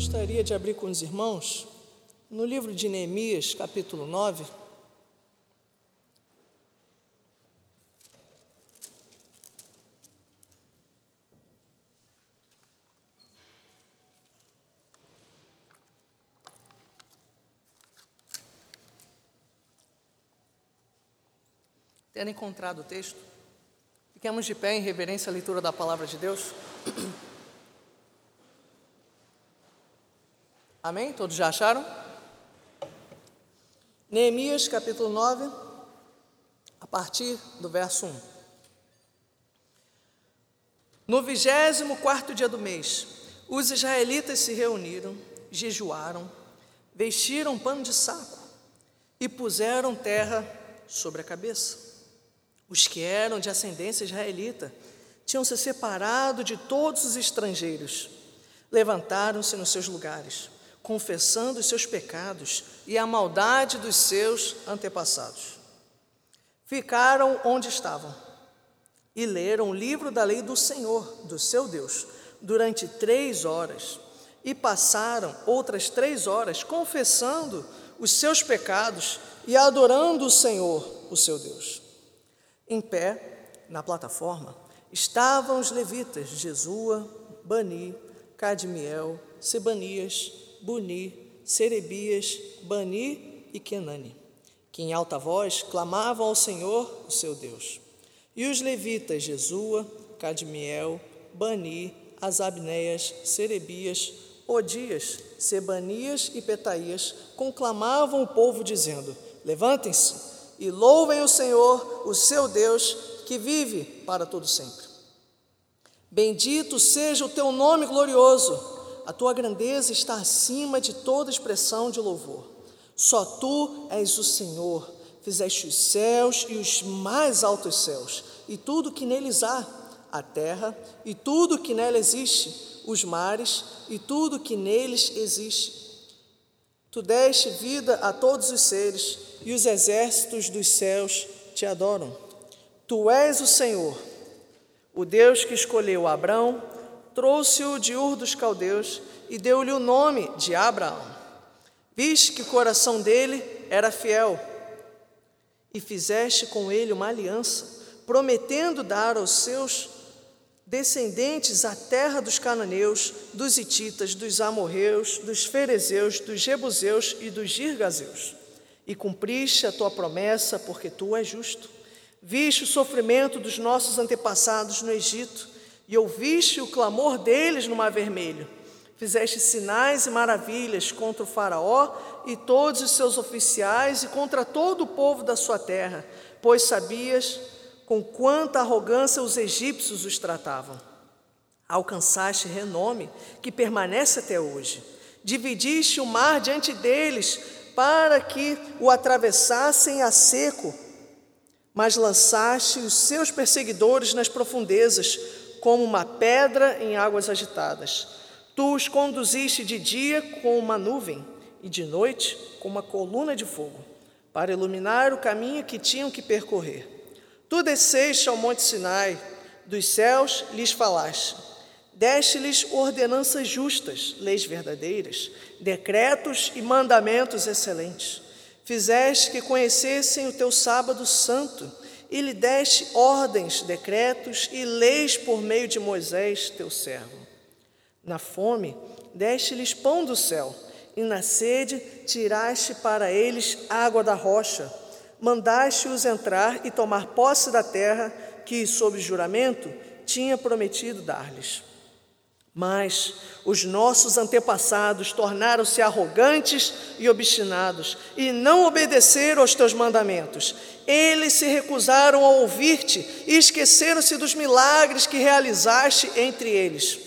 gostaria de abrir com os irmãos no livro de Neemias, capítulo 9. Tendo encontrado o texto, fiquemos de pé em reverência à leitura da palavra de Deus. Amém? Todos já acharam? Neemias capítulo 9, a partir do verso 1. No vigésimo quarto dia do mês, os israelitas se reuniram, jejuaram, vestiram pano de saco e puseram terra sobre a cabeça. Os que eram de ascendência israelita tinham se separado de todos os estrangeiros. Levantaram-se nos seus lugares, confessando os seus pecados e a maldade dos seus antepassados. Ficaram onde estavam e leram o livro da lei do Senhor, do seu Deus, durante três horas. E passaram outras três horas confessando os seus pecados e adorando o Senhor, o seu Deus. Em pé, na plataforma, estavam os levitas Jesua, Bani, Cadmiel, Sebanias, Buni, Serebias, Bani e Kenani, que em alta voz clamavam ao Senhor, o seu Deus. E os levitas Jesua, Cadmiel, Bani, Asabneias, Serebias, Odias, Sebanias e Petaías conclamavam o povo, dizendo: Levantem-se e louvem o Senhor, o seu Deus, que vive para todo sempre. Bendito seja o teu nome glorioso. A tua grandeza está acima de toda expressão de louvor. Só tu és o Senhor. Fizeste os céus e os mais altos céus, e tudo que neles há, a terra e tudo que nela existe, os mares e tudo que neles existe. Tu deste vida a todos os seres, e os exércitos dos céus te adoram. Tu és o Senhor, o Deus que escolheu Abrão, trouxe-o de Ur dos Caldeus e deu-lhe o nome de Abraão. Viste que o coração dele era fiel e fizeste com ele uma aliança, prometendo dar aos seus descendentes a terra dos cananeus, dos hititas, dos amorreus, dos ferezeus, dos jebuseus e dos girgazeus e cumpriste a tua promessa, porque tu és justo. Viste o sofrimento dos nossos antepassados no Egito e ouviste o clamor deles no Mar Vermelho. Fizeste sinais e maravilhas contra o Faraó e todos os seus oficiais e contra todo o povo da sua terra, pois sabias com quanta arrogância os egípcios os tratavam. Alcançaste renome que permanece até hoje. Dividiste o mar diante deles para que o atravessassem a seco, mas lançaste os seus perseguidores nas profundezas, como uma pedra em águas agitadas. Tu os conduziste de dia com uma nuvem e de noite com uma coluna de fogo, para iluminar o caminho que tinham que percorrer. Tu desceste ao monte Sinai, dos céus lhes falaste Deste-lhes ordenanças justas, leis verdadeiras, decretos e mandamentos excelentes. Fizeste que conhecessem o teu sábado santo e lhe deste ordens, decretos e leis por meio de Moisés, teu servo. Na fome, deste-lhes pão do céu, e na sede tiraste para eles água da rocha. Mandaste-os entrar e tomar posse da terra que, sob juramento, tinha prometido dar-lhes. Mas os nossos antepassados tornaram-se arrogantes e obstinados e não obedeceram aos teus mandamentos. Eles se recusaram a ouvir-te e esqueceram-se dos milagres que realizaste entre eles.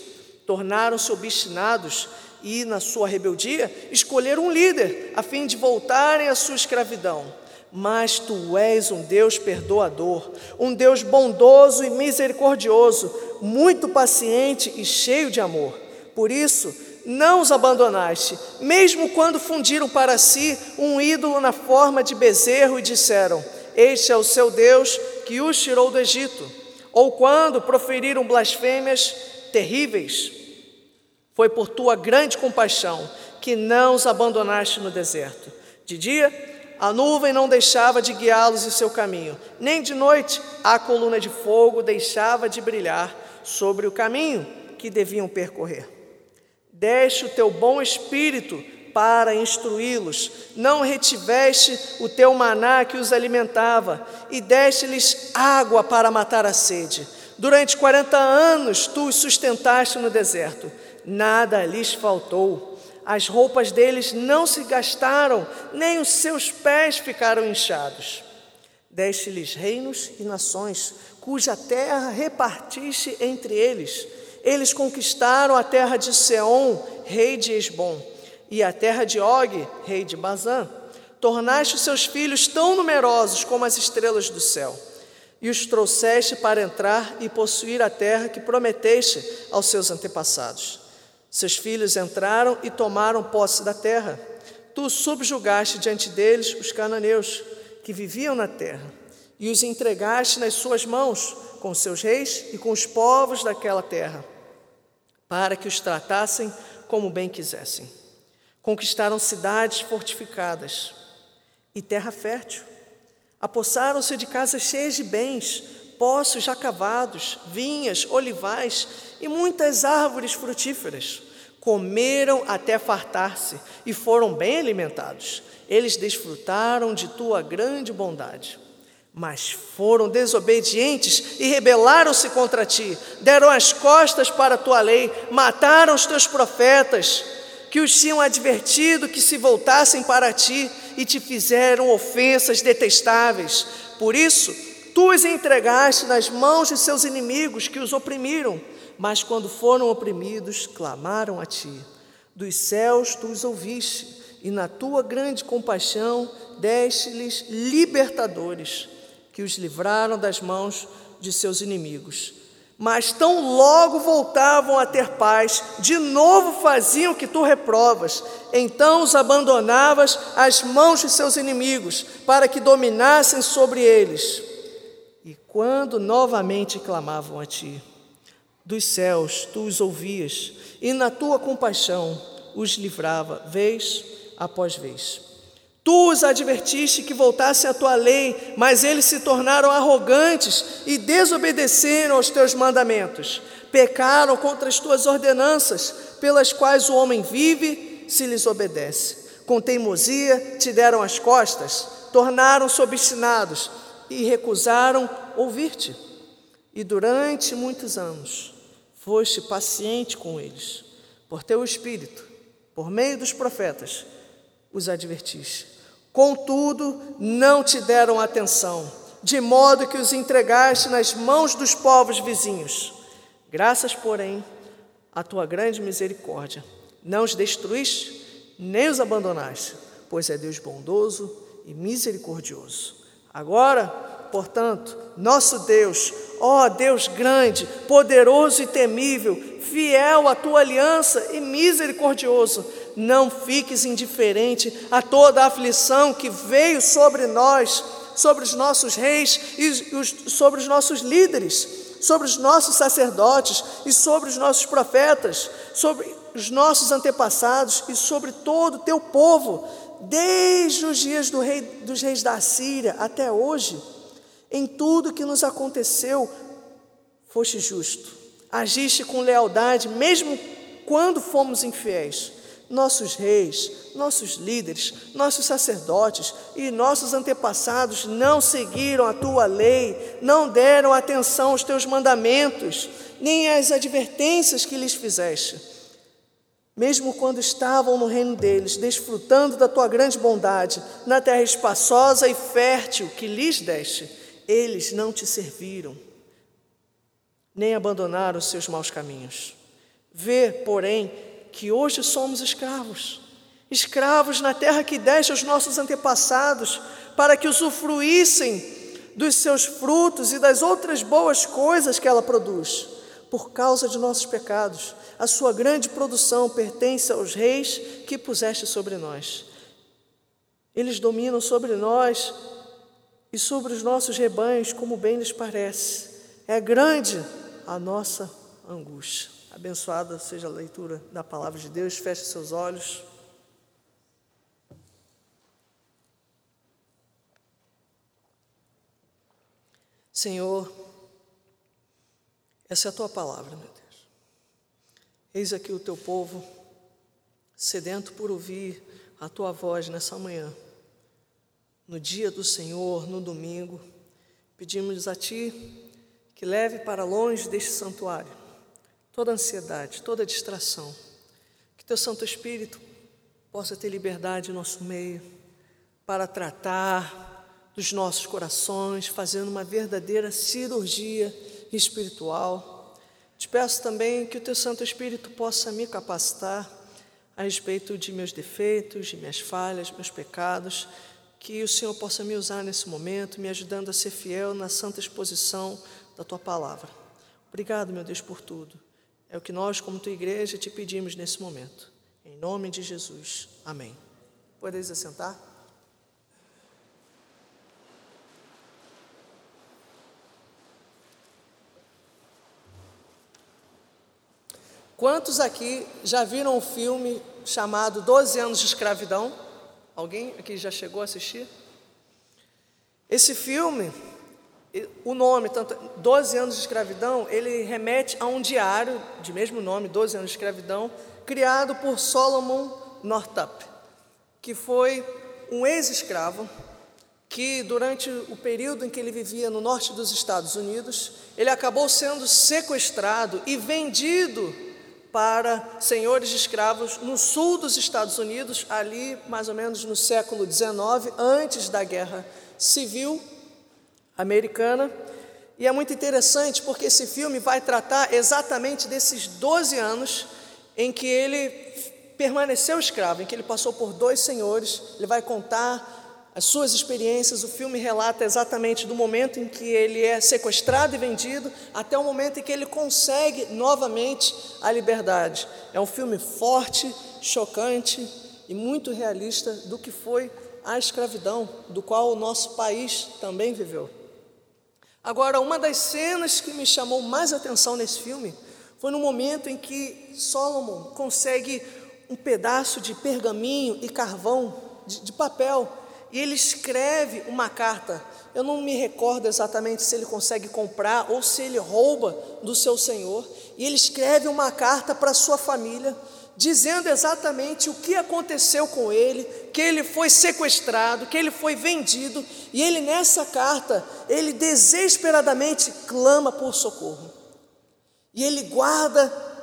Tornaram-se obstinados e, na sua rebeldia, escolheram um líder a fim de voltarem à sua escravidão mas tu és um Deus perdoador, um Deus bondoso e misericordioso, muito paciente e cheio de amor. Por isso, não os abandonaste, mesmo quando fundiram para si um ídolo na forma de bezerro e disseram: Este é o seu Deus que os tirou do Egito, ou quando proferiram blasfêmias terríveis Foi por tua grande compaixão que não os abandonaste no deserto. De dia, a nuvem não deixava de guiá-los em seu caminho, nem de noite a coluna de fogo deixava de brilhar sobre o caminho que deviam percorrer. Deste o teu bom espírito para instruí-los, não retiveste o teu maná que os alimentava, e deste-lhes água para matar a sede. Durante quarenta anos tu os sustentaste no deserto, nada lhes faltou. As roupas deles não se gastaram, nem os seus pés ficaram inchados. Deste-lhes reinos e nações, cuja terra repartiste entre eles. Eles conquistaram a terra de Seom, rei de Esbom e a terra de Og, rei de Bazã. Tornaste os seus filhos tão numerosos como as estrelas do céu, e os trouxeste para entrar e possuir a terra que prometeste aos seus antepassados. Seus filhos entraram e tomaram posse da terra. Tu subjugaste diante deles os cananeus que viviam na terra, e os entregaste nas suas mãos, com seus reis e com os povos daquela terra, para que os tratassem como bem quisessem. Conquistaram cidades fortificadas e terra fértil. Apossaram-se de casas cheias de bens, poços já cavados, vinhas, olivais e muitas árvores frutíferas. Comeram até fartar-se e foram bem alimentados. Eles desfrutaram de tua grande bondade. Mas foram desobedientes e rebelaram-se contra ti, deram as costas para a tua lei, mataram os teus profetas que os tinham advertido que se voltassem para ti e te fizeram ofensas detestáveis. Por isso, tu os entregaste nas mãos de seus inimigos que os oprimiram, mas quando foram oprimidos, clamaram a ti. Dos céus tu os ouviste, e na tua grande compaixão deste-lhes libertadores, que os livraram das mãos de seus inimigos mas tão logo voltavam a ter paz, de novo faziam o que tu reprovas. Então os abandonavas às mãos de seus inimigos, para que dominassem sobre eles. E quando novamente clamavam a ti, dos céus tu os ouvias, e na tua compaixão os livrava, vez após vez. Tu os advertiste que voltassem à tua lei, mas eles se tornaram arrogantes e desobedeceram aos teus mandamentos. Pecaram contra as tuas ordenanças, pelas quais o homem vive se lhes obedece. Com teimosia te deram as costas, tornaram-se obstinados e recusaram ouvir-te. E durante muitos anos foste paciente com eles, por teu espírito, por meio dos profetas, os advertiste. Contudo, não te deram atenção, de modo que os entregaste nas mãos dos povos vizinhos. Graças, porém, à tua grande misericórdia, não os destruíste, nem os abandonaste, pois é Deus bondoso e misericordioso. Agora, portanto, nosso Deus, ó Deus grande, poderoso e temível, fiel à tua aliança e misericordioso, não fiques indiferente a toda a aflição que veio sobre nós, sobre os nossos reis e os, sobre os nossos líderes, sobre os nossos sacerdotes e sobre os nossos profetas, sobre os nossos antepassados e sobre todo o teu povo, desde os dias do rei, dos reis da Síria até hoje. Em tudo que nos aconteceu, foste justo, agiste com lealdade, mesmo quando fomos infiéis nossos reis, nossos líderes, nossos sacerdotes e nossos antepassados não seguiram a tua lei, não deram atenção aos teus mandamentos, nem às advertências que lhes fizeste. Mesmo quando estavam no reino deles, desfrutando da tua grande bondade, na terra espaçosa e fértil que lhes deste, eles não te serviram, nem abandonaram os seus maus caminhos. Vê, porém, que hoje somos escravos, escravos na terra que deste aos nossos antepassados, para que usufruíssem dos seus frutos e das outras boas coisas que ela produz. Por causa de nossos pecados, a sua grande produção pertence aos reis que puseste sobre nós. Eles dominam sobre nós e sobre os nossos rebanhos, como bem lhes parece. É grande a nossa angústia. Abençoada seja a leitura da palavra de Deus. Feche seus olhos. Senhor, essa é a tua palavra, meu Deus. Eis aqui o teu povo, sedento por ouvir a tua voz nessa manhã. No dia do Senhor, no domingo, pedimos a ti que leve para longe deste santuário toda ansiedade, toda distração. Que teu Santo Espírito possa ter liberdade em nosso meio para tratar dos nossos corações, fazendo uma verdadeira cirurgia espiritual. Te peço também que o teu Santo Espírito possa me capacitar a respeito de meus defeitos, de minhas falhas, meus pecados, que o Senhor possa me usar nesse momento, me ajudando a ser fiel na santa exposição da tua palavra. Obrigado, meu Deus, por tudo. É o que nós, como tua igreja, te pedimos nesse momento. Em nome de Jesus. Amém. Podeis assentar? Quantos aqui já viram um filme chamado Doze Anos de Escravidão? Alguém aqui já chegou a assistir? Esse filme, o nome, tanto Doze Anos de Escravidão, ele remete a um diário de mesmo nome, Doze Anos de Escravidão, criado por Solomon Northup, que foi um ex-escravo que durante o período em que ele vivia no norte dos Estados Unidos, ele acabou sendo sequestrado e vendido para senhores de escravos no sul dos Estados Unidos, ali mais ou menos no século XIX, antes da Guerra Civil Americana. E é muito interessante porque esse filme vai tratar exatamente desses 12 anos em que ele permaneceu escravo, em que ele passou por dois senhores. Ele vai contar as suas experiências, o filme relata exatamente do momento em que ele é sequestrado e vendido até o momento em que ele consegue novamente a liberdade. É um filme forte, chocante e muito realista do que foi a escravidão, do qual o nosso país também viveu. Agora, uma das cenas que me chamou mais atenção nesse filme foi no momento em que Solomon consegue um pedaço de pergaminho e carvão, de, de papel, e ele escreve uma carta. Eu não me recordo exatamente se ele consegue comprar ou se ele rouba do seu senhor. E ele escreve uma carta para sua família, dizendo exatamente o que aconteceu com ele, que ele foi sequestrado, que ele foi vendido, e ele nessa carta, ele desesperadamente clama por socorro. E ele guarda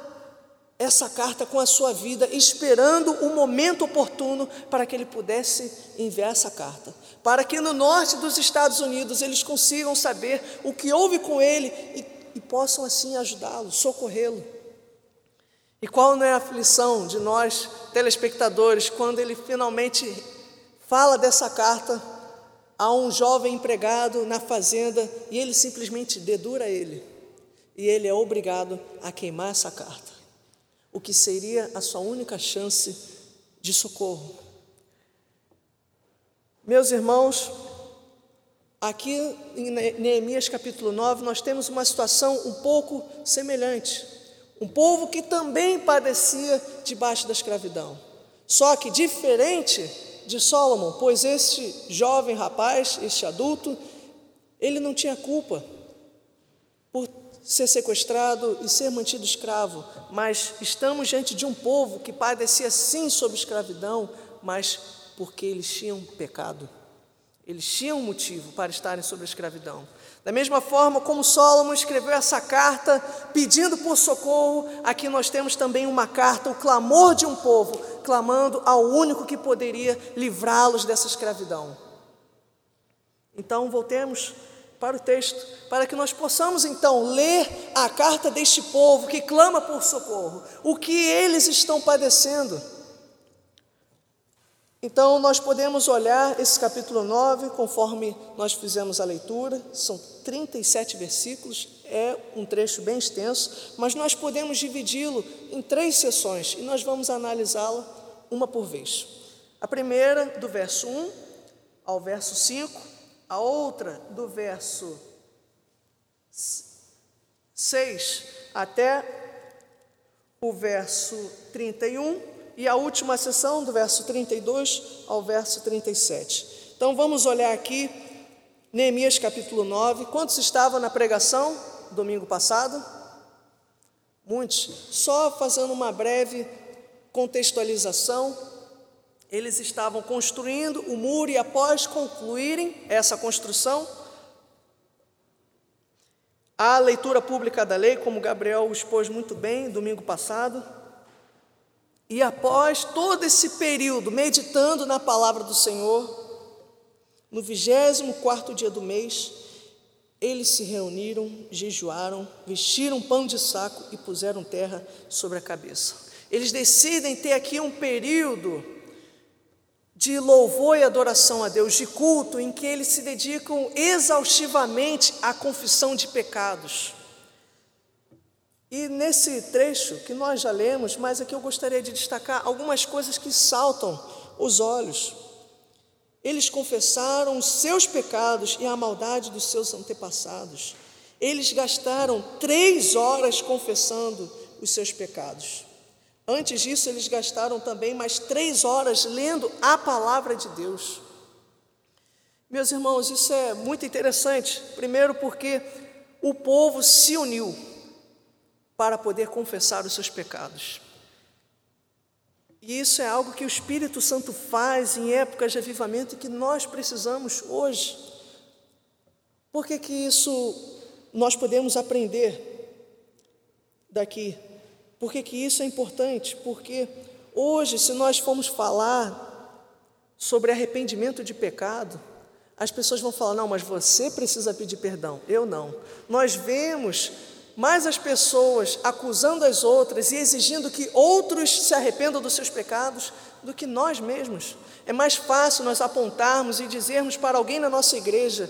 essa carta com a sua vida, esperando o momento oportuno para que ele pudesse enviar essa carta. Para que no norte dos Estados Unidos eles consigam saber o que houve com ele e, e possam assim ajudá-lo, socorrê-lo. E qual não é a aflição de nós, telespectadores, quando ele finalmente fala dessa carta a um jovem empregado na fazenda e ele simplesmente dedura ele, e ele é obrigado a queimar essa carta o que seria a sua única chance de socorro. Meus irmãos, aqui em Neemias capítulo 9, nós temos uma situação um pouco semelhante. Um povo que também padecia debaixo da escravidão. Só que diferente de Solomon, pois este jovem rapaz, este adulto, ele não tinha culpa ser sequestrado e ser mantido escravo, mas estamos diante de um povo que padecia sim sob escravidão, mas porque eles tinham pecado. Eles tinham um motivo para estarem sob a escravidão. Da mesma forma como Solomon escreveu essa carta pedindo por socorro, aqui nós temos também uma carta, o clamor de um povo, clamando ao único que poderia livrá-los dessa escravidão. Então, voltemos para o texto, para que nós possamos então ler a carta deste povo que clama por socorro, o que eles estão padecendo. Então, nós podemos olhar esse capítulo 9, conforme nós fizemos a leitura, são 37 versículos, é um trecho bem extenso, mas nós podemos dividi-lo em três sessões e nós vamos analisá-la uma por vez. A primeira, do verso 1 ao verso 5, a outra do verso 6 até o verso 31 e a última sessão, do verso 32 ao verso 37. Então vamos olhar aqui, Neemias capítulo 9. Quantos estavam na pregação domingo passado? Muitos. Só fazendo uma breve contextualização, eles estavam construindo o muro e após concluírem essa construção, a leitura pública da lei, como Gabriel expôs muito bem domingo passado. E após todo esse período meditando na palavra do Senhor, no 24 dia do mês, eles se reuniram, jejuaram, vestiram pão de saco e puseram terra sobre a cabeça. Eles decidem ter aqui um período de louvor e adoração a Deus, de culto, em que eles se dedicam exaustivamente à confissão de pecados. E nesse trecho que nós já lemos, mas aqui eu gostaria de destacar algumas coisas que saltam os olhos. Eles confessaram os seus pecados e a maldade dos seus antepassados. Eles gastaram três horas confessando os seus pecados. Antes disso, eles gastaram também mais três horas lendo a palavra de Deus. Meus irmãos, isso é muito interessante. Primeiro, porque o povo se uniu para poder confessar os seus pecados. E isso é algo que o Espírito Santo faz em épocas de avivamento e que nós precisamos hoje. Por que, que isso nós podemos aprender daqui? Por que, que isso é importante? Porque hoje, se nós formos falar sobre arrependimento de pecado, as pessoas vão falar: não, mas você precisa pedir perdão. Eu não. Nós vemos mais as pessoas acusando as outras e exigindo que outros se arrependam dos seus pecados do que nós mesmos. É mais fácil nós apontarmos e dizermos para alguém na nossa igreja: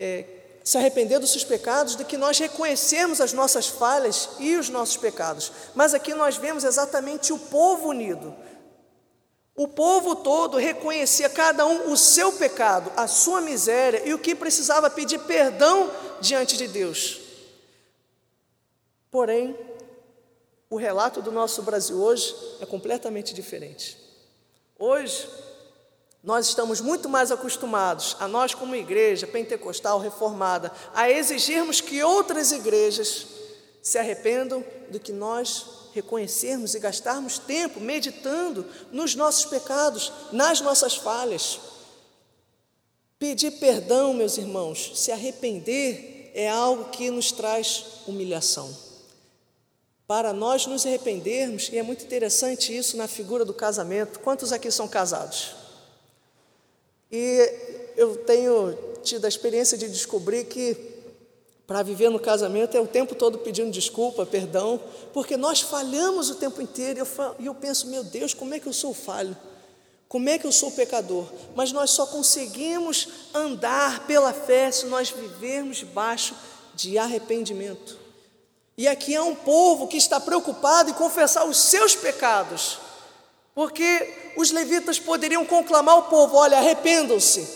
é, se arrepender dos seus pecados do que nós reconhecermos as nossas falhas e os nossos pecados. Mas aqui nós vemos exatamente o povo unido. O povo todo reconhecia cada um o seu pecado, a sua miséria e o que precisava pedir perdão diante de Deus. Porém, o relato do nosso Brasil hoje é completamente diferente. Hoje, nós estamos muito mais acostumados, a nós como igreja pentecostal reformada, a exigirmos que outras igrejas se arrependam do que nós reconhecermos e gastarmos tempo meditando nos nossos pecados, nas nossas falhas. Pedir perdão, meus irmãos, se arrepender é algo que nos traz humilhação. Para nós nos arrependermos, e é muito interessante isso na figura do casamento. Quantos aqui são casados? E eu tenho tido a experiência de descobrir que para viver no casamento é o tempo todo pedindo desculpa, perdão, porque nós falhamos o tempo inteiro. E eu, e eu penso, meu Deus, como é que eu sou falho? Como é que eu sou pecador? Mas nós só conseguimos andar pela fé se nós vivermos debaixo de arrependimento. E aqui há um povo que está preocupado em confessar os seus pecados, porque os levitas poderiam conclamar ao povo: olha, arrependam-se.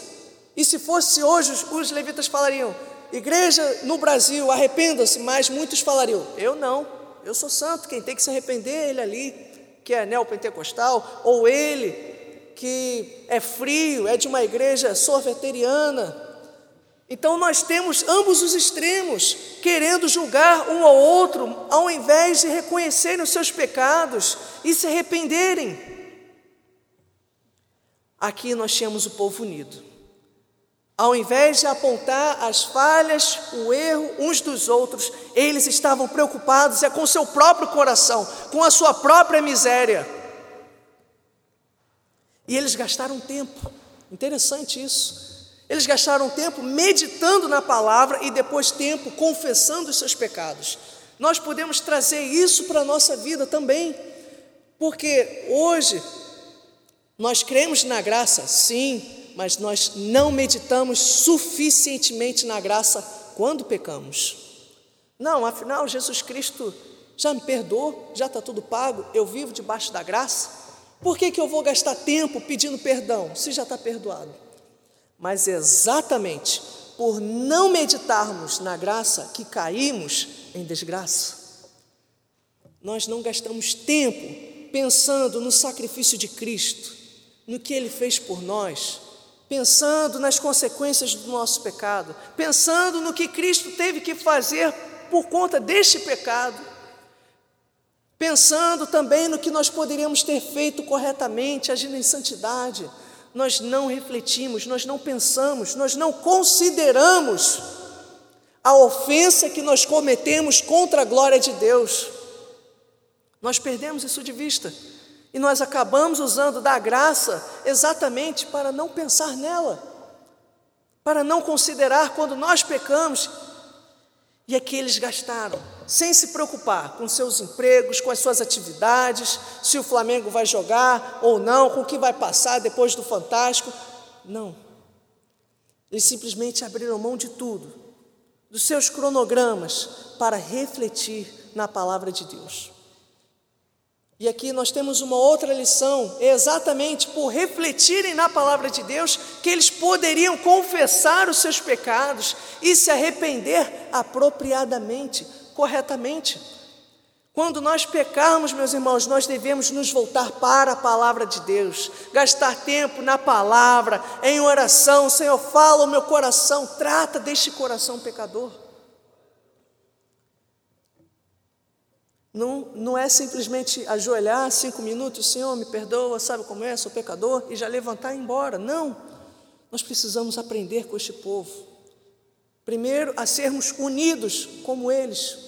E se fosse hoje, os levitas falariam: igreja no Brasil, arrependam-se, mas muitos falariam: eu não, eu sou santo, quem tem que se arrepender é ele ali, que é neopentecostal, ou ele que é frio, é de uma igreja sorveteriana. Então nós temos ambos os extremos, querendo julgar um ao outro, ao invés de reconhecerem os seus pecados e se arrependerem. Aqui nós tínhamos o povo unido. Ao invés de apontar as falhas, o erro uns dos outros, eles estavam preocupados é com seu próprio coração, com a sua própria miséria. E eles gastaram tempo. Interessante isso. Eles gastaram tempo meditando na palavra e depois tempo confessando os seus pecados. Nós podemos trazer isso para a nossa vida também, porque hoje nós cremos na graça, sim, mas nós não meditamos suficientemente na graça quando pecamos. Não, afinal, Jesus Cristo já me perdoou, já está tudo pago, eu vivo debaixo da graça. Por que, que eu vou gastar tempo pedindo perdão se já está perdoado? Mas exatamente por não meditarmos na graça que caímos em desgraça. nós não gastamos tempo pensando no sacrifício de Cristo, no que Ele fez por nós, pensando nas consequências do nosso pecado, pensando no que Cristo teve que fazer por conta deste pecado, pensando também no que nós poderíamos ter feito corretamente, agindo em santidade, nós não refletimos, nós não pensamos, nós não consideramos a ofensa que nós cometemos contra a glória de Deus. Nós perdemos isso de vista e nós acabamos usando da graça exatamente para não pensar nela, para não considerar quando nós pecamos. E aqui eles gastaram, sem se preocupar com seus empregos, com as suas atividades, se o Flamengo vai jogar ou não, com o que vai passar depois do Fantástico. Não. Eles simplesmente abriram mão de tudo, dos seus cronogramas, para refletir na palavra de Deus. E aqui nós temos uma outra lição, é exatamente por refletirem na palavra de Deus, que eles poderiam confessar os seus pecados e se arrepender apropriadamente, corretamente. Quando nós pecarmos, meus irmãos, nós devemos nos voltar para a palavra de Deus, gastar tempo na palavra, em oração. Senhor, fala o meu coração, trata deste coração pecador. Não, não é simplesmente ajoelhar cinco minutos, Senhor, me perdoa, sabe como é, sou pecador, e já levantar e ir embora. Não. Nós precisamos aprender com este povo. Primeiro, a sermos unidos como eles,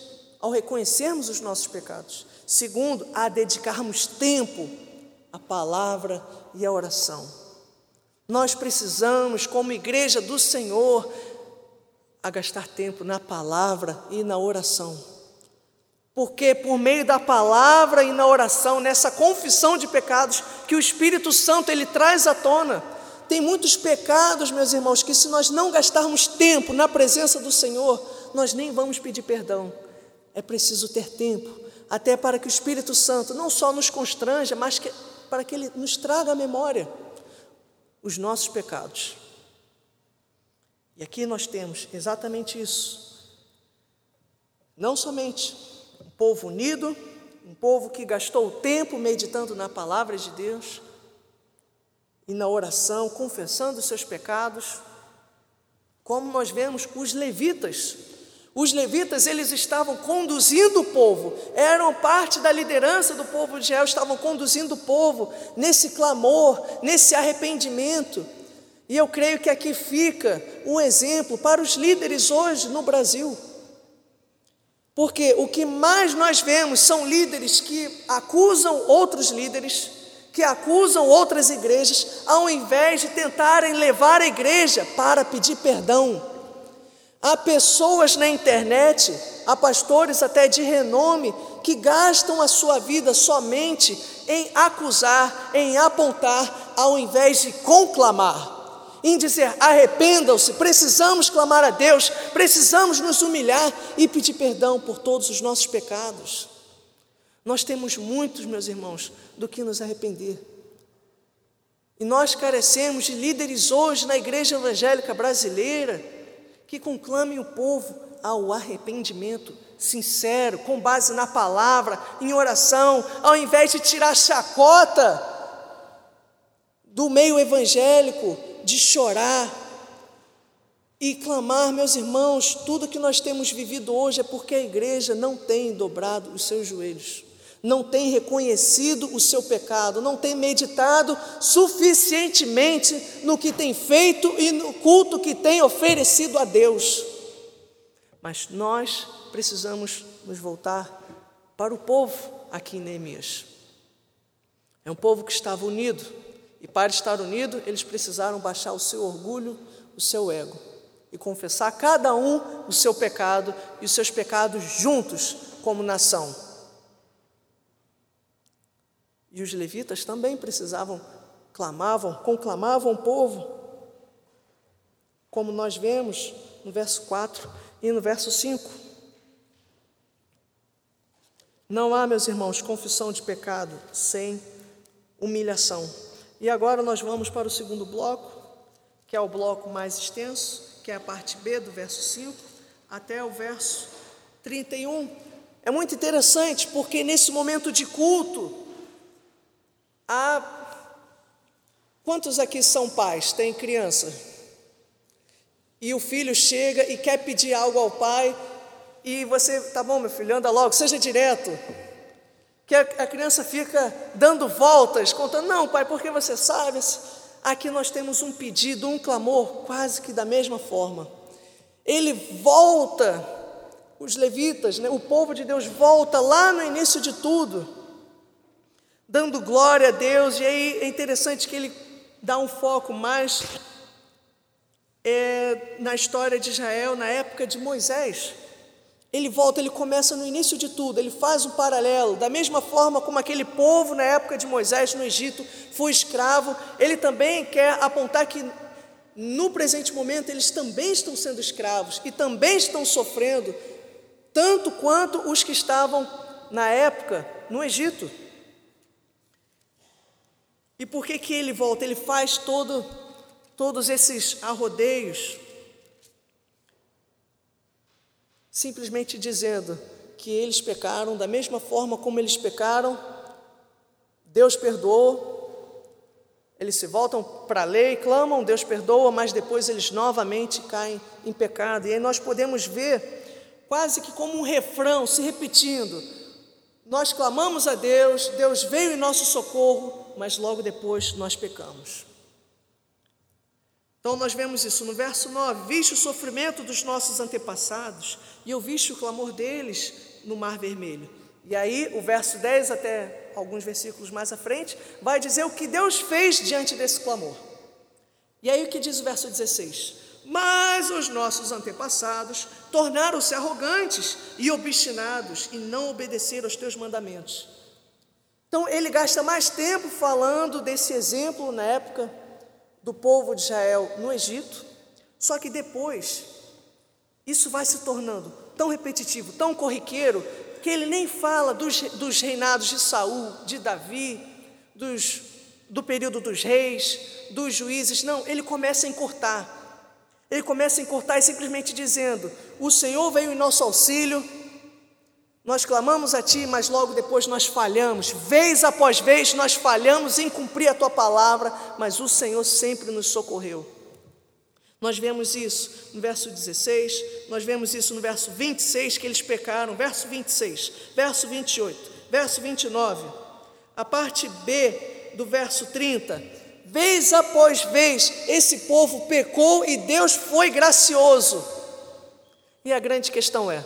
ao reconhecermos os nossos pecados. Segundo, a dedicarmos tempo à palavra e à oração. Nós precisamos, como igreja do Senhor, a gastar tempo na palavra e na oração. Porque por meio da palavra e na oração, nessa confissão de pecados que o Espírito Santo ele traz à tona, tem muitos pecados, meus irmãos, que se nós não gastarmos tempo na presença do Senhor, nós nem vamos pedir perdão. É preciso ter tempo, até para que o Espírito Santo não só nos constranja, mas que, para que ele nos traga à memória os nossos pecados. E aqui nós temos exatamente isso. Não somente povo unido, um povo que gastou tempo meditando na palavra de Deus e na oração, confessando os seus pecados, como nós vemos os levitas. Os levitas, eles estavam conduzindo o povo, eram parte da liderança do povo de Israel, estavam conduzindo o povo nesse clamor, nesse arrependimento. E eu creio que aqui fica um exemplo para os líderes hoje no Brasil. Porque o que mais nós vemos são líderes que acusam outros líderes, que acusam outras igrejas, ao invés de tentarem levar a igreja para pedir perdão. Há pessoas na internet, há pastores até de renome, que gastam a sua vida somente em acusar, em apontar, ao invés de conclamar em dizer: arrependam-se, precisamos clamar a Deus, precisamos nos humilhar e pedir perdão por todos os nossos pecados. Nós temos muitos, meus irmãos, do que nos arrepender. E nós carecemos de líderes hoje na igreja evangélica brasileira que conclamem o povo ao arrependimento sincero, com base na palavra, em oração, ao invés de tirar chacota do meio evangélico, de chorar e clamar, meus irmãos, tudo que nós temos vivido hoje é porque a igreja não tem dobrado os seus joelhos, não tem reconhecido o seu pecado, não tem meditado suficientemente no que tem feito e no culto que tem oferecido a Deus. Mas nós precisamos nos voltar para o povo aqui em Neemias. É um povo que estava unido, e para estar unido, eles precisaram baixar o seu orgulho, o seu ego e confessar cada um o seu pecado e os seus pecados juntos como nação. E os levitas também precisavam, clamavam, conclamavam o povo, como nós vemos no verso 4 e no verso 5. Não há, meus irmãos, confissão de pecado sem humilhação. E agora nós vamos para o segundo bloco, que é o bloco mais extenso, que é a parte B do verso 5 até o verso 31. é muito interessante porque nesse momento de culto, há. Quantos aqui são pais? Tem criança? E o filho chega e quer pedir algo ao pai, e você, tá bom, meu filho, anda logo, seja direto. Que a, criança fica dando voltas, contando, não, pai, porque você sabe, aqui nós temos um pedido, um clamor, quase que da mesma forma. Ele volta, os levitas, né, o povo de Deus volta lá no início de tudo, dando glória a Deus, e aí é interessante que ele dá um foco mais é, na história de Israel, na época de Moisés. Ele volta, ele começa no início de tudo, ele faz um paralelo, da mesma forma como aquele povo na época de Moisés no Egito foi escravo, ele também quer apontar que no presente momento eles também estão sendo escravos e também estão sofrendo, tanto quanto os que estavam na época no Egito. E por que que ele volta? Ele faz todo, todos esses arrodeios simplesmente dizendo que eles pecaram da mesma forma como eles pecaram, Deus perdoou, eles se voltam para a lei, clamam, Deus perdoa, mas depois eles novamente caem em pecado. E aí nós podemos ver quase que como um refrão se repetindo. Nós clamamos a Deus, Deus veio em nosso socorro, mas logo depois nós pecamos. Então nós vemos isso no verso 9: Viste o sofrimento dos nossos antepassados, e eu viste o clamor deles no Mar Vermelho. E aí, o verso 10 até alguns versículos mais à frente, vai dizer o que Deus fez diante desse clamor. E aí, o que diz o verso 16? Mas os nossos antepassados tornaram-se arrogantes e obstinados e não obedeceram aos teus mandamentos. Então, ele gasta mais tempo falando desse exemplo na época do povo de Israel no Egito, só que depois isso vai se tornando tão repetitivo, tão corriqueiro, que ele nem fala dos, dos reinados de Saul, de Davi, dos, do período dos reis, dos juízes, não, ele começa a encurtar. Ele começa a encurtar e simplesmente dizendo: O Senhor veio em nosso auxílio, nós clamamos a Ti, mas logo depois nós falhamos, vez após vez nós falhamos em cumprir a Tua palavra, mas o Senhor sempre nos socorreu. Nós vemos isso no verso 16, nós vemos isso no verso 26, que eles pecaram, verso 26, verso 28, verso 29, a parte B do verso 30. Vez após vez esse povo pecou e Deus foi gracioso. E a grande questão é: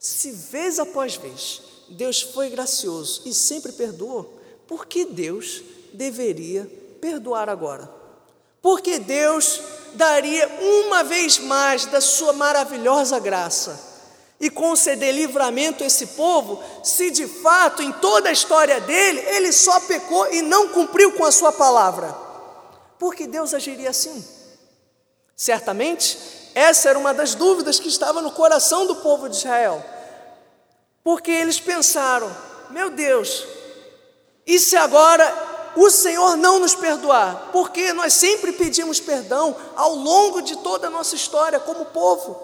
se vez após vez Deus foi gracioso e sempre perdoou, por que Deus deveria perdoar agora? Porque Deus daria uma vez mais da sua maravilhosa graça e conceder livramento a esse povo, se de fato em toda a história dele ele só pecou e não cumpriu com a sua palavra? Porque Deus agiria assim? Certamente essa era uma das dúvidas que estava no coração do povo de Israel. Porque eles pensaram: meu Deus, e se agora o Senhor não nos perdoar? Porque nós sempre pedimos perdão ao longo de toda a nossa história como povo,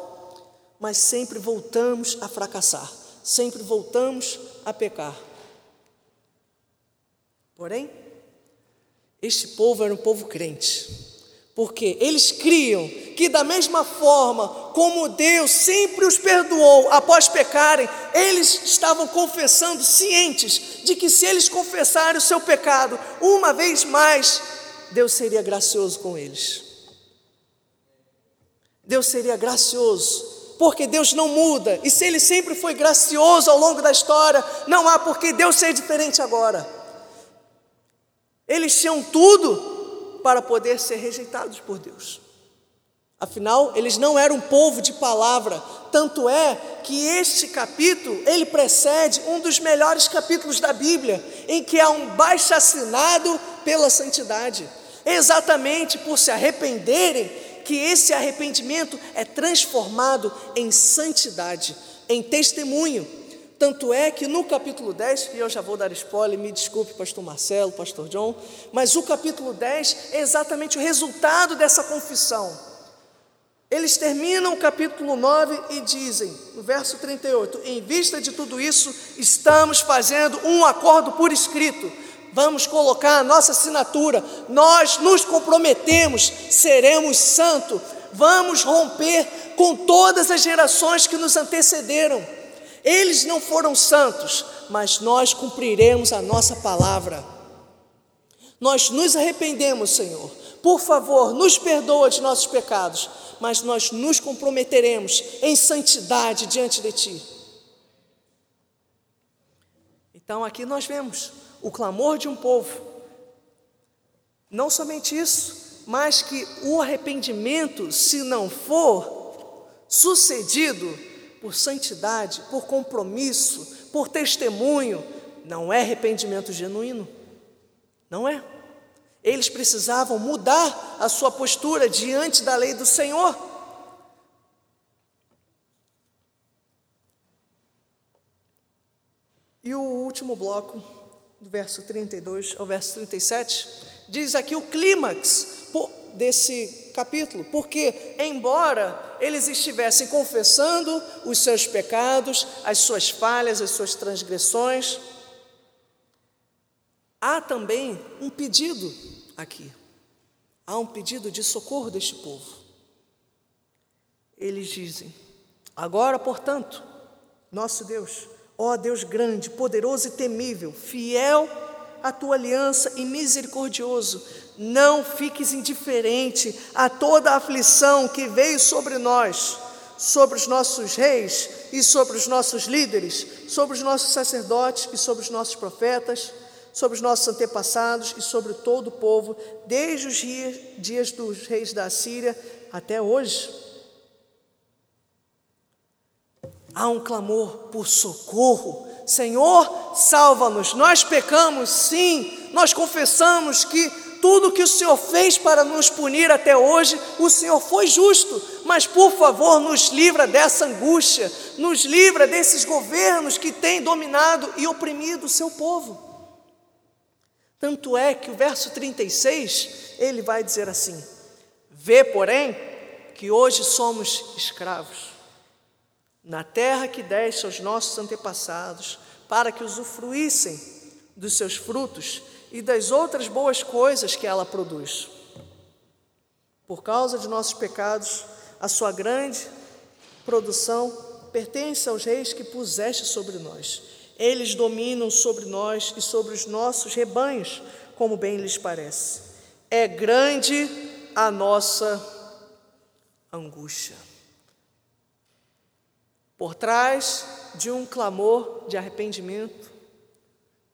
mas sempre voltamos a fracassar, sempre voltamos a pecar. Porém, este povo era um povo crente porque eles criam que, da mesma forma como Deus sempre os perdoou após pecarem, eles estavam confessando, cientes de que, se eles confessarem o seu pecado uma vez mais, Deus seria gracioso com eles. Deus seria gracioso, porque Deus não muda, e se Ele sempre foi gracioso ao longo da história, não há por que Deus ser diferente agora. Eles tinham tudo para poder ser rejeitados por Deus. Afinal, eles não eram um povo de palavra, tanto é que este capítulo, ele precede um dos melhores capítulos da Bíblia, em que há um baixo-assinado pela santidade. Exatamente por se arrependerem, que esse arrependimento é transformado em santidade, em testemunho, tanto é que no capítulo 10, e eu já vou dar spoiler, me desculpe, pastor Marcelo, pastor John, mas o capítulo 10 é exatamente o resultado dessa confissão. Eles terminam o capítulo 9 e dizem, no verso 38, em vista de tudo isso, estamos fazendo um acordo por escrito. Vamos colocar a nossa assinatura, nós nos comprometemos, seremos santos, vamos romper com todas as gerações que nos antecederam. Eles não foram santos, mas nós cumpriremos a nossa palavra. Nós nos arrependemos, Senhor. Por favor, nos perdoa de nossos pecados mas nós nos comprometeremos em santidade diante de Ti. Então aqui nós vemos o clamor de um povo. Não somente isso, mas que o arrependimento, se não for sucedido por santidade, por compromisso, por testemunho, não é arrependimento genuíno. Não é. Eles precisavam mudar a sua postura diante da lei do Senhor. E o último bloco, do verso 32 ao verso 37, diz aqui o clímax desse capítulo, porque, embora eles estivessem confessando os seus pecados, as suas falhas, as suas transgressões, há também um pedido aqui. Há um pedido de socorro deste povo. Eles dizem: Agora, portanto, nosso Deus, ó Deus grande, poderoso e temível, fiel à tua aliança e misericordioso, não fiques indiferente a toda a aflição que veio sobre nós, sobre os nossos reis e sobre os nossos líderes, sobre os nossos sacerdotes e sobre os nossos profetas sobre os nossos antepassados e sobre todo o povo, desde os dias, dos reis da Síria até hoje. Há um clamor por socorro. Senhor, salva-nos. Nós pecamos, sim. Nós confessamos que tudo que o Senhor fez para nos punir até hoje, o Senhor foi justo, mas por favor, nos livra dessa angústia, nos livra desses governos que têm dominado e oprimido o seu povo. Tanto é que o verso 36, ele vai dizer assim: Vê, porém, que hoje somos escravos, na terra que deste aos nossos antepassados, para que usufruíssem dos seus frutos e das outras boas coisas que ela produz. Por causa de nossos pecados, a sua grande produção pertence aos reis que puseste sobre nós eles dominam sobre nós e sobre os nossos rebanhos, como bem lhes parece. É grande a nossa angústia. Por trás de um clamor de arrependimento,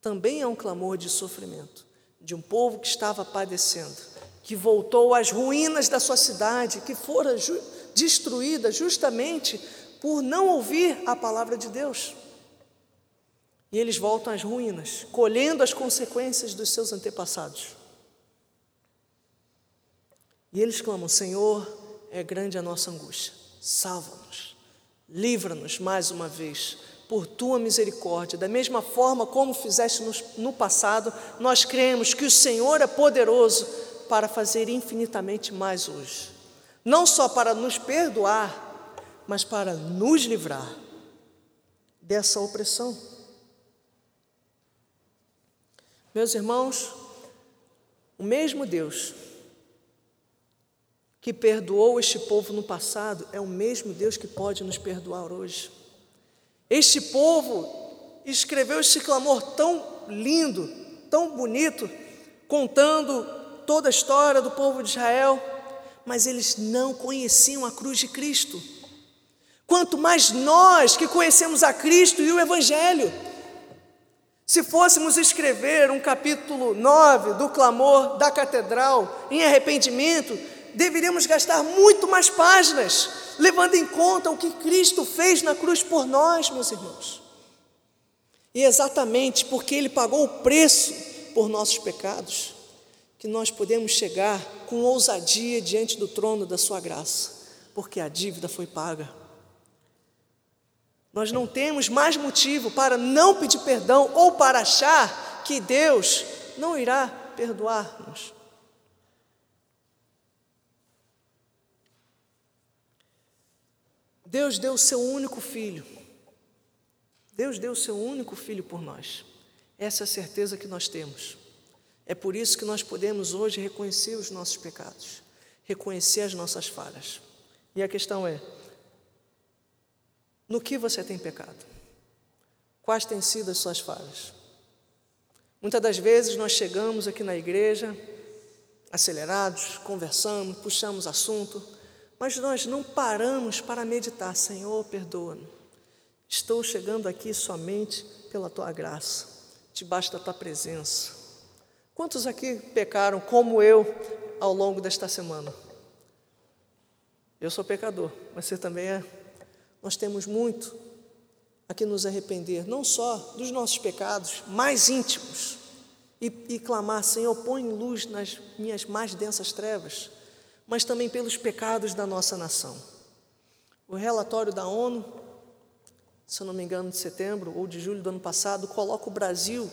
também é um clamor de sofrimento, de um povo que estava padecendo, que voltou às ruínas da sua cidade, que fora ju destruída justamente por não ouvir a palavra de Deus. E eles voltam às ruínas, colhendo as consequências dos seus antepassados. E eles clamam: Senhor, é grande a nossa angústia, salva-nos, livra-nos mais uma vez, por tua misericórdia. Da mesma forma como fizeste no passado, nós cremos que o Senhor é poderoso para fazer infinitamente mais hoje, não só para nos perdoar, mas para nos livrar dessa opressão. Meus irmãos, o mesmo Deus que perdoou este povo no passado é o mesmo Deus que pode nos perdoar hoje. Este povo escreveu este clamor tão lindo, tão bonito, contando toda a história do povo de Israel, mas eles não conheciam a cruz de Cristo. Quanto mais nós que conhecemos a Cristo e o Evangelho, se fôssemos escrever um capítulo 9 do clamor da catedral em arrependimento, deveríamos gastar muito mais páginas, levando em conta o que Cristo fez na cruz por nós, meus irmãos. E exatamente porque Ele pagou o preço por nossos pecados, que nós podemos chegar com ousadia diante do trono da Sua graça, porque a dívida foi paga. Nós não temos mais motivo para não pedir perdão ou para achar que Deus não irá perdoar-nos. Deus deu o seu único filho. Deus deu o seu único filho por nós. Essa é a certeza que nós temos. É por isso que nós podemos hoje reconhecer os nossos pecados, reconhecer as nossas falhas. E a questão é: no que você tem pecado? Quais têm sido as suas falhas? Muitas das vezes nós chegamos aqui na igreja acelerados, conversamos, puxamos assunto, mas nós não paramos para meditar, Senhor, perdoa-me. Estou chegando aqui somente pela tua graça, debaixo da tua presença. Quantos aqui pecaram como eu ao longo desta semana? Eu sou pecador, mas você também é. Nós temos muito a que nos arrepender, não só dos nossos pecados mais íntimos, e, e clamar: Senhor, põe luz nas minhas mais densas trevas, mas também pelos pecados da nossa nação. O relatório da ONU, se eu não me engano, de setembro ou de julho do ano passado, coloca o Brasil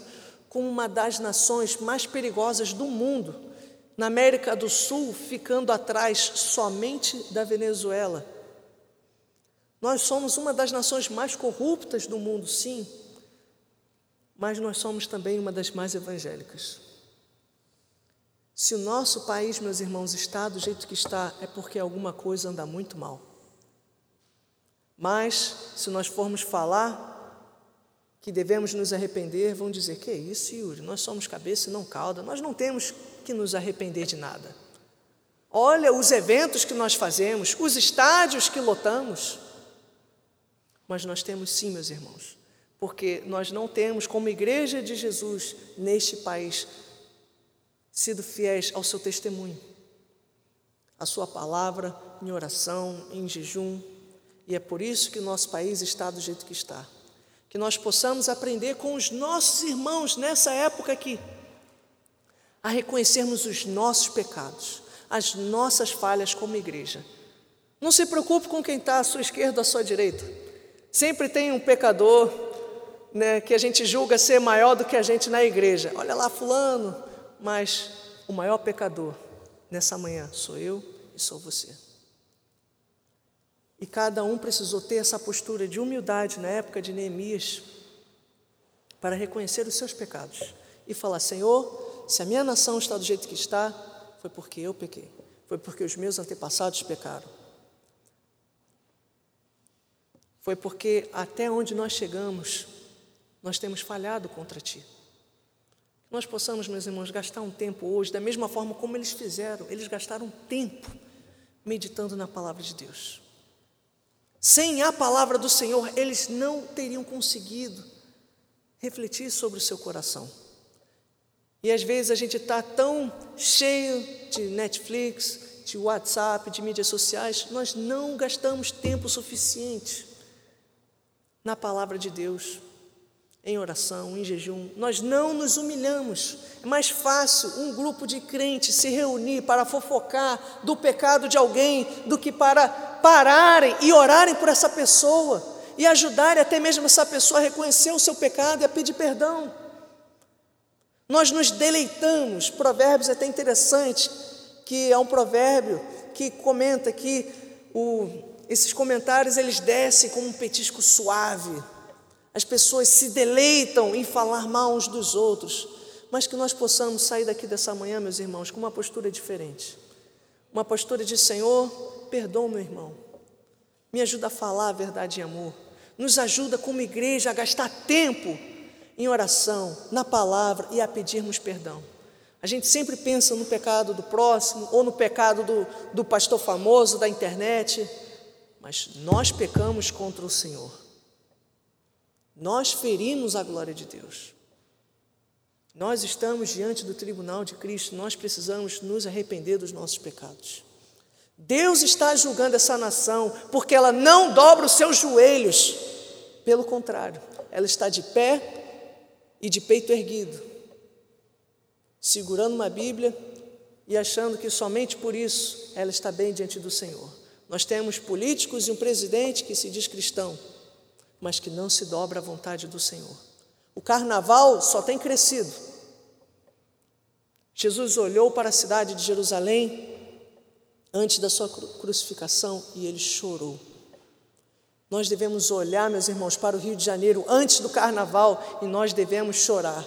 como uma das nações mais perigosas do mundo, na América do Sul, ficando atrás somente da Venezuela. Nós somos uma das nações mais corruptas do mundo, sim, mas nós somos também uma das mais evangélicas. Se o nosso país, meus irmãos, está do jeito que está, é porque alguma coisa anda muito mal. Mas, se nós formos falar que devemos nos arrepender, vão dizer: que é isso, Yuri? Nós somos cabeça e não cauda, nós não temos que nos arrepender de nada. Olha os eventos que nós fazemos, os estádios que lotamos. Mas nós temos sim, meus irmãos, porque nós não temos, como igreja de Jesus neste país, sido fiéis ao seu testemunho, a sua palavra em oração, em jejum, e é por isso que o nosso país está do jeito que está. Que nós possamos aprender com os nossos irmãos nessa época aqui, a reconhecermos os nossos pecados, as nossas falhas como igreja. Não se preocupe com quem está à sua esquerda ou à sua direita. Sempre tem um pecador, né, que a gente julga ser maior do que a gente na igreja. Olha lá, Fulano, mas o maior pecador nessa manhã sou eu e sou você. E cada um precisou ter essa postura de humildade na época de Neemias para reconhecer os seus pecados e falar: Senhor, se a minha nação está do jeito que está, foi porque eu pequei, foi porque os meus antepassados pecaram. Foi porque até onde nós chegamos, nós temos falhado contra ti. Nós possamos, meus irmãos, gastar um tempo hoje, da mesma forma como eles fizeram, eles gastaram tempo meditando na palavra de Deus. Sem a palavra do Senhor, eles não teriam conseguido refletir sobre o seu coração. E às vezes a gente está tão cheio de Netflix, de WhatsApp, de mídias sociais, nós não gastamos tempo suficiente na palavra de Deus em oração, em jejum. Nós não nos humilhamos. É mais fácil um grupo de crentes se reunir para fofocar do pecado de alguém do que para pararem e orarem por essa pessoa e ajudarem até mesmo essa pessoa a reconhecer o seu pecado e a pedir perdão. Nós nos deleitamos. Provérbios é até interessante, que é um provérbio que comenta que o, esses comentários eles descem como um petisco suave as pessoas se deleitam em falar mal uns dos outros, mas que nós possamos sair daqui dessa manhã, meus irmãos, com uma postura diferente. Uma postura de Senhor, perdoa meu irmão. Me ajuda a falar a verdade em amor. Nos ajuda como igreja a gastar tempo em oração, na palavra e a pedirmos perdão. A gente sempre pensa no pecado do próximo ou no pecado do, do pastor famoso da internet, mas nós pecamos contra o Senhor. Nós ferimos a glória de Deus. Nós estamos diante do tribunal de Cristo, nós precisamos nos arrepender dos nossos pecados. Deus está julgando essa nação porque ela não dobra os seus joelhos. Pelo contrário, ela está de pé e de peito erguido, segurando uma Bíblia e achando que somente por isso ela está bem diante do Senhor. Nós temos políticos e um presidente que se diz cristão, mas que não se dobra à vontade do Senhor. O carnaval só tem crescido. Jesus olhou para a cidade de Jerusalém antes da sua crucificação e ele chorou. Nós devemos olhar, meus irmãos, para o Rio de Janeiro antes do carnaval e nós devemos chorar.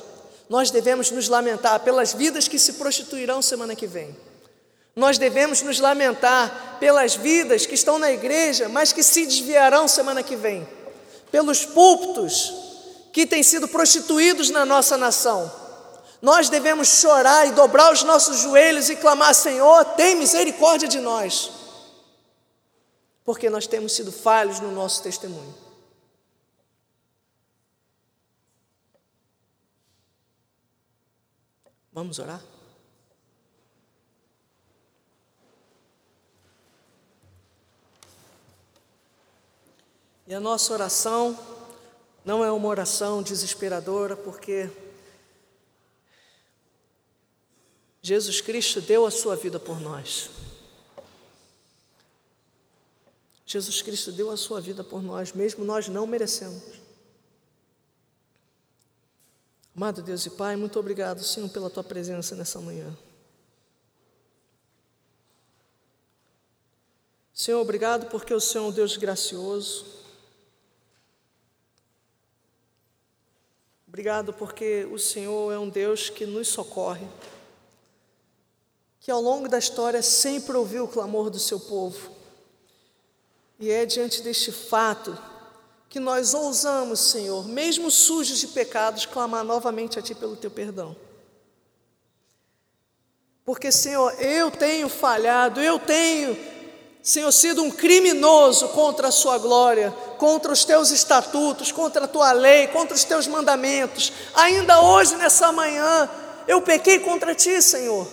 Nós devemos nos lamentar pelas vidas que se prostituirão semana que vem. Nós devemos nos lamentar pelas vidas que estão na igreja, mas que se desviarão semana que vem, pelos púlpitos que têm sido prostituídos na nossa nação. Nós devemos chorar e dobrar os nossos joelhos e clamar: Senhor, tem misericórdia de nós, porque nós temos sido falhos no nosso testemunho. Vamos orar? E a nossa oração não é uma oração desesperadora, porque Jesus Cristo deu a sua vida por nós. Jesus Cristo deu a sua vida por nós, mesmo nós não merecemos. Amado Deus e Pai, muito obrigado, Senhor, pela tua presença nessa manhã. Senhor, obrigado porque o Senhor é um Deus gracioso. Obrigado porque o Senhor é um Deus que nos socorre, que ao longo da história sempre ouviu o clamor do seu povo. E é diante deste fato que nós ousamos, Senhor, mesmo sujos de pecados, clamar novamente a Ti pelo Teu perdão. Porque, Senhor, eu tenho falhado, eu tenho Senhor, sido um criminoso contra a Sua glória, contra os Teus estatutos, contra a Tua lei, contra os Teus mandamentos. Ainda hoje, nessa manhã, eu pequei contra Ti, Senhor.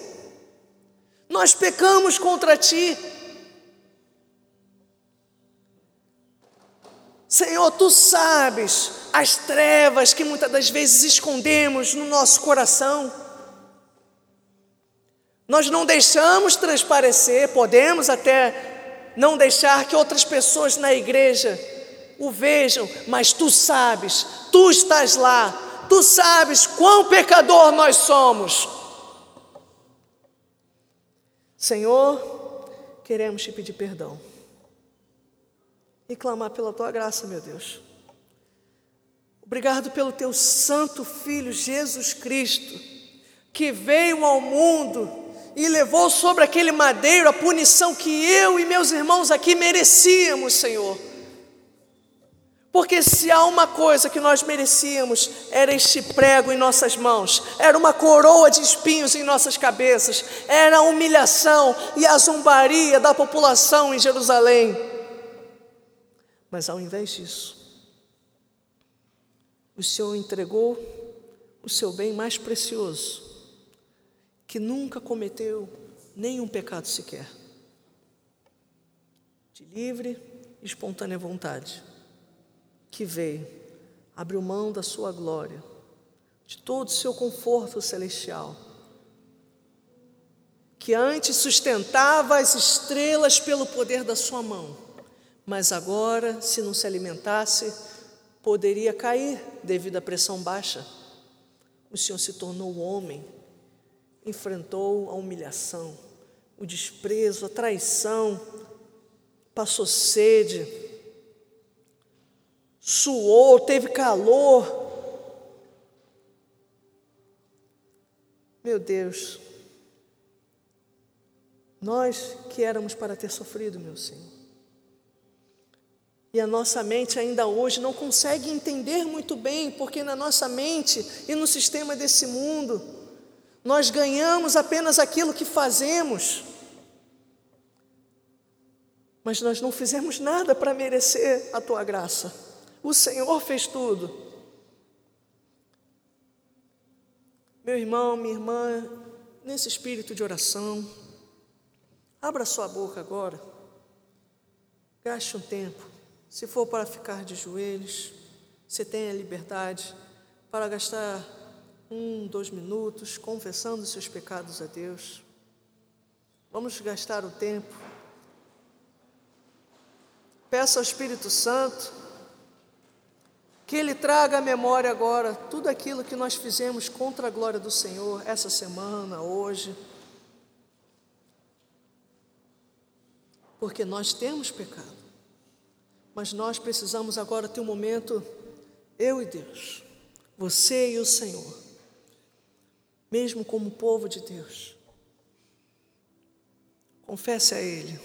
Nós pecamos contra Ti. Senhor, Tu sabes as trevas que muitas das vezes escondemos no nosso coração. Nós não deixamos transparecer, podemos até não deixar que outras pessoas na igreja o vejam, mas tu sabes, tu estás lá, tu sabes quão pecador nós somos. Senhor, queremos te pedir perdão e clamar pela tua graça, meu Deus. Obrigado pelo teu santo filho Jesus Cristo, que veio ao mundo e levou sobre aquele madeiro a punição que eu e meus irmãos aqui merecíamos, Senhor. Porque se há uma coisa que nós merecíamos, era este prego em nossas mãos, era uma coroa de espinhos em nossas cabeças, era a humilhação e a zombaria da população em Jerusalém. Mas ao invés disso, o Senhor entregou o seu bem mais precioso, que nunca cometeu nenhum pecado sequer, de livre e espontânea vontade, que veio, abriu mão da sua glória, de todo o seu conforto celestial, que antes sustentava as estrelas pelo poder da sua mão, mas agora, se não se alimentasse, poderia cair devido à pressão baixa. O Senhor se tornou homem enfrentou a humilhação, o desprezo, a traição, passou sede, suou, teve calor. Meu Deus, nós que éramos para ter sofrido, meu Senhor. E a nossa mente ainda hoje não consegue entender muito bem, porque na nossa mente e no sistema desse mundo, nós ganhamos apenas aquilo que fazemos, mas nós não fizemos nada para merecer a tua graça. O Senhor fez tudo. Meu irmão, minha irmã, nesse espírito de oração, abra sua boca agora. Gaste um tempo. Se for para ficar de joelhos, você tem a liberdade para gastar um, dois minutos, confessando seus pecados a Deus. Vamos gastar o tempo. Peça ao Espírito Santo que Ele traga à memória agora tudo aquilo que nós fizemos contra a glória do Senhor essa semana, hoje. Porque nós temos pecado. Mas nós precisamos agora ter um momento, eu e Deus, você e o Senhor, mesmo como povo de Deus. Confesse a Ele.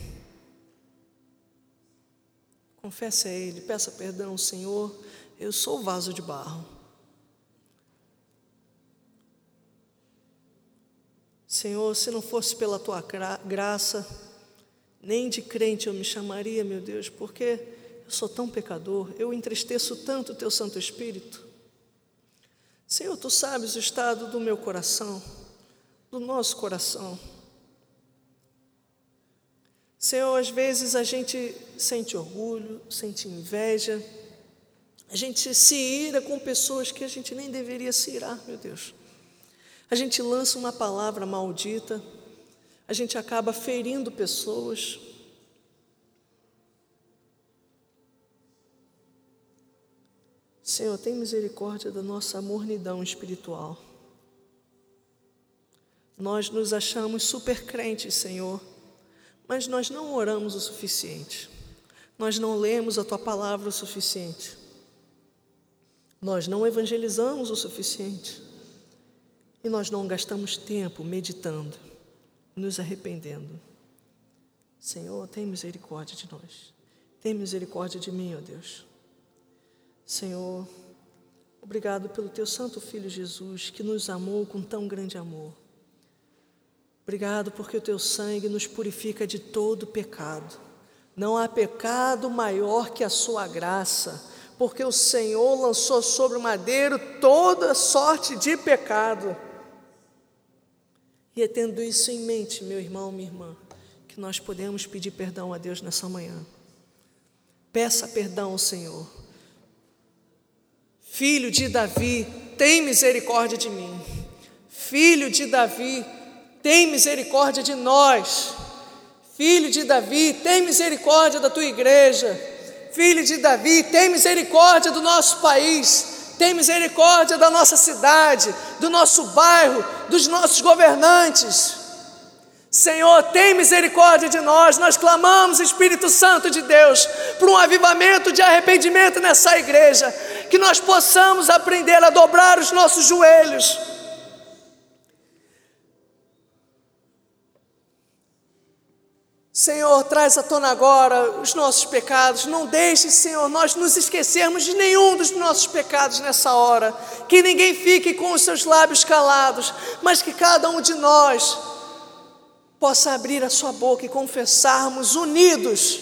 Confesse a Ele, peça perdão, Senhor. Eu sou vaso de barro. Senhor, se não fosse pela tua graça, nem de crente eu me chamaria, meu Deus, porque eu sou tão pecador, eu entristeço tanto o teu Santo Espírito. Senhor, tu sabes o estado do meu coração, do nosso coração. Senhor, às vezes a gente sente orgulho, sente inveja, a gente se ira com pessoas que a gente nem deveria se irar, meu Deus. A gente lança uma palavra maldita, a gente acaba ferindo pessoas, Senhor, tem misericórdia da nossa mornidão espiritual. Nós nos achamos super crentes, Senhor, mas nós não oramos o suficiente. Nós não lemos a tua palavra o suficiente. Nós não evangelizamos o suficiente. E nós não gastamos tempo meditando, nos arrependendo. Senhor, tem misericórdia de nós. Tem misericórdia de mim, ó Deus. Senhor, obrigado pelo teu santo filho Jesus que nos amou com tão grande amor. Obrigado porque o teu sangue nos purifica de todo pecado. Não há pecado maior que a sua graça, porque o Senhor lançou sobre o madeiro toda sorte de pecado. E é tendo isso em mente, meu irmão, minha irmã, que nós podemos pedir perdão a Deus nessa manhã. Peça perdão ao Senhor Filho de Davi, tem misericórdia de mim. Filho de Davi, tem misericórdia de nós. Filho de Davi, tem misericórdia da tua igreja. Filho de Davi, tem misericórdia do nosso país. Tem misericórdia da nossa cidade, do nosso bairro, dos nossos governantes. Senhor, tem misericórdia de nós. Nós clamamos, Espírito Santo de Deus, por um avivamento de arrependimento nessa igreja, que nós possamos aprender a dobrar os nossos joelhos. Senhor, traz à tona agora os nossos pecados. Não deixe, Senhor, nós nos esquecermos de nenhum dos nossos pecados nessa hora. Que ninguém fique com os seus lábios calados, mas que cada um de nós possa abrir a sua boca e confessarmos unidos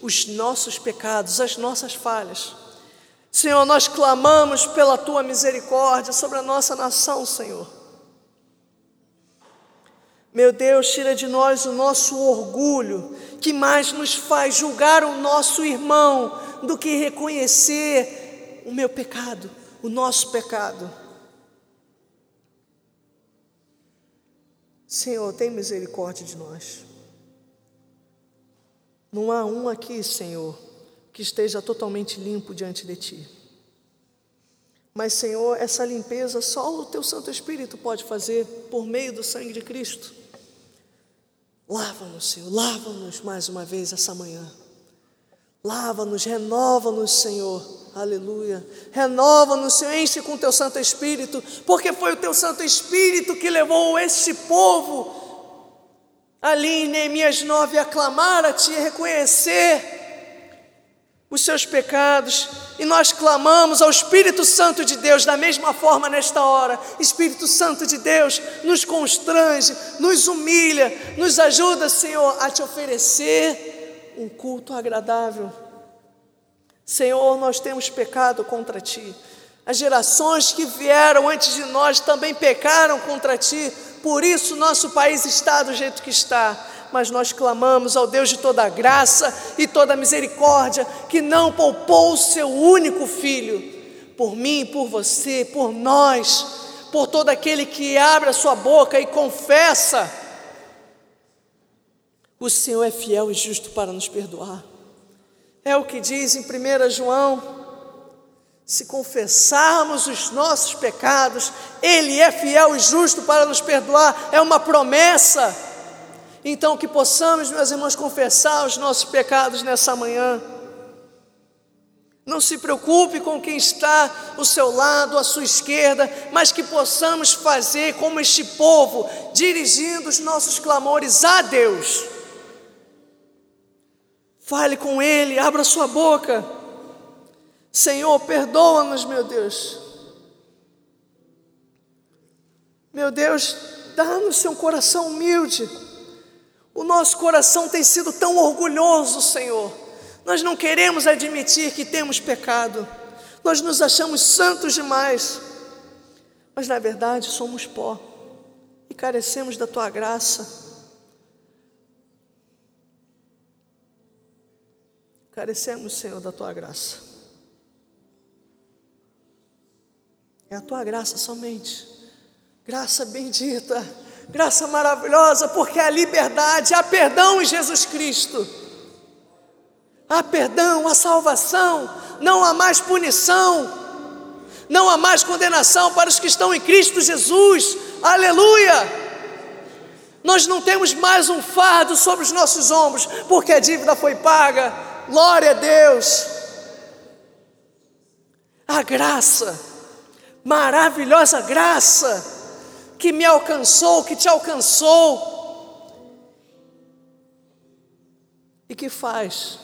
os nossos pecados, as nossas falhas. Senhor, nós clamamos pela tua misericórdia sobre a nossa nação, Senhor. Meu Deus, tira de nós o nosso orgulho, que mais nos faz julgar o nosso irmão do que reconhecer o meu pecado, o nosso pecado. Senhor, tem misericórdia de nós. Não há um aqui, Senhor, que esteja totalmente limpo diante de Ti. Mas, Senhor, essa limpeza só o Teu Santo Espírito pode fazer por meio do sangue de Cristo. Lava-nos, Senhor, lava-nos mais uma vez essa manhã. Lava-nos, renova-nos, Senhor. Aleluia. Renova-nos, Senhor, enche com o teu Santo Espírito, porque foi o teu Santo Espírito que levou este povo ali em Neemias 9 a clamar a Ti, a reconhecer os seus pecados, e nós clamamos ao Espírito Santo de Deus da mesma forma nesta hora. Espírito Santo de Deus, nos constrange, nos humilha, nos ajuda, Senhor, a te oferecer um culto agradável. Senhor, nós temos pecado contra ti. As gerações que vieram antes de nós também pecaram contra ti, por isso nosso país está do jeito que está. Mas nós clamamos ao Deus de toda graça e toda misericórdia, que não poupou o seu único filho, por mim, por você, por nós, por todo aquele que abre a sua boca e confessa o Senhor é fiel e justo para nos perdoar. É o que diz em 1 João. Se confessarmos os nossos pecados, Ele é fiel e justo para nos perdoar, é uma promessa. Então, que possamos, meus irmãos, confessar os nossos pecados nessa manhã. Não se preocupe com quem está ao seu lado, à sua esquerda, mas que possamos fazer como este povo, dirigindo os nossos clamores a Deus. Fale com Ele, abra sua boca. Senhor, perdoa-nos, meu Deus. Meu Deus, dá-nos um coração humilde. O nosso coração tem sido tão orgulhoso, Senhor nós não queremos admitir que temos pecado. Nós nos achamos santos demais. Mas na verdade somos pó e carecemos da tua graça. Carecemos, Senhor, da tua graça. É a tua graça somente. Graça bendita, graça maravilhosa, porque há liberdade, há perdão em Jesus Cristo há perdão, há salvação, não há mais punição, não há mais condenação para os que estão em Cristo Jesus, aleluia! Nós não temos mais um fardo sobre os nossos ombros, porque a dívida foi paga, glória a Deus. A graça, maravilhosa graça, que me alcançou, que te alcançou, e que faz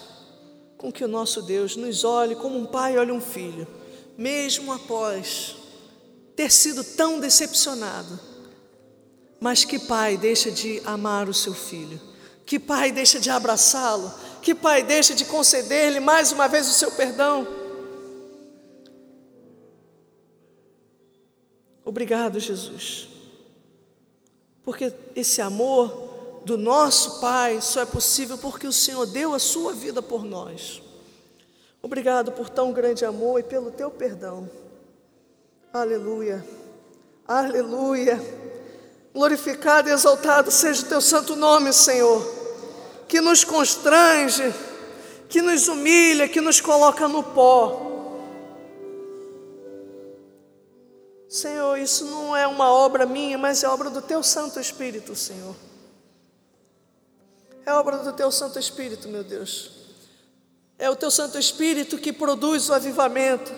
com que o nosso Deus nos olhe como um pai olha um filho, mesmo após ter sido tão decepcionado. Mas que pai deixa de amar o seu filho? Que pai deixa de abraçá-lo? Que pai deixa de conceder-lhe mais uma vez o seu perdão? Obrigado, Jesus, porque esse amor do nosso Pai só é possível porque o Senhor deu a sua vida por nós. Obrigado por tão grande amor e pelo teu perdão. Aleluia. Aleluia. Glorificado e exaltado seja o teu santo nome, Senhor, que nos constrange, que nos humilha, que nos coloca no pó. Senhor, isso não é uma obra minha, mas é obra do teu Santo Espírito, Senhor. É obra do teu Santo Espírito, meu Deus. É o teu Santo Espírito que produz o avivamento.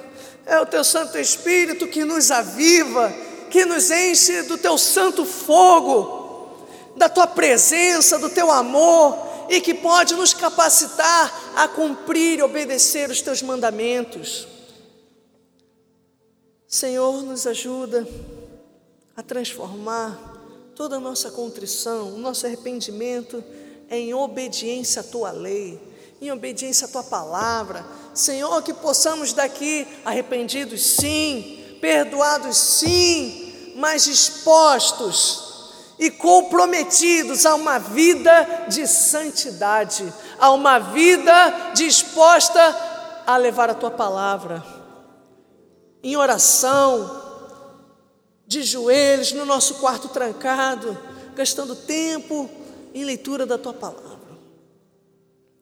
É o teu Santo Espírito que nos aviva, que nos enche do teu santo fogo, da tua presença, do teu amor e que pode nos capacitar a cumprir e obedecer os teus mandamentos. Senhor, nos ajuda a transformar toda a nossa contrição, o nosso arrependimento em obediência à tua lei, em obediência à tua palavra. Senhor, que possamos daqui arrependidos, sim, perdoados, sim, mas dispostos e comprometidos a uma vida de santidade, a uma vida disposta a levar a tua palavra, em oração, de joelhos, no nosso quarto trancado, gastando tempo em leitura da tua palavra.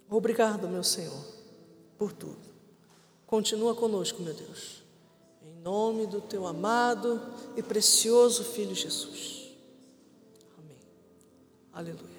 Obrigado, meu Senhor, por tudo. Continua conosco, meu Deus. Em nome do teu amado e precioso Filho Jesus. Amém. Aleluia.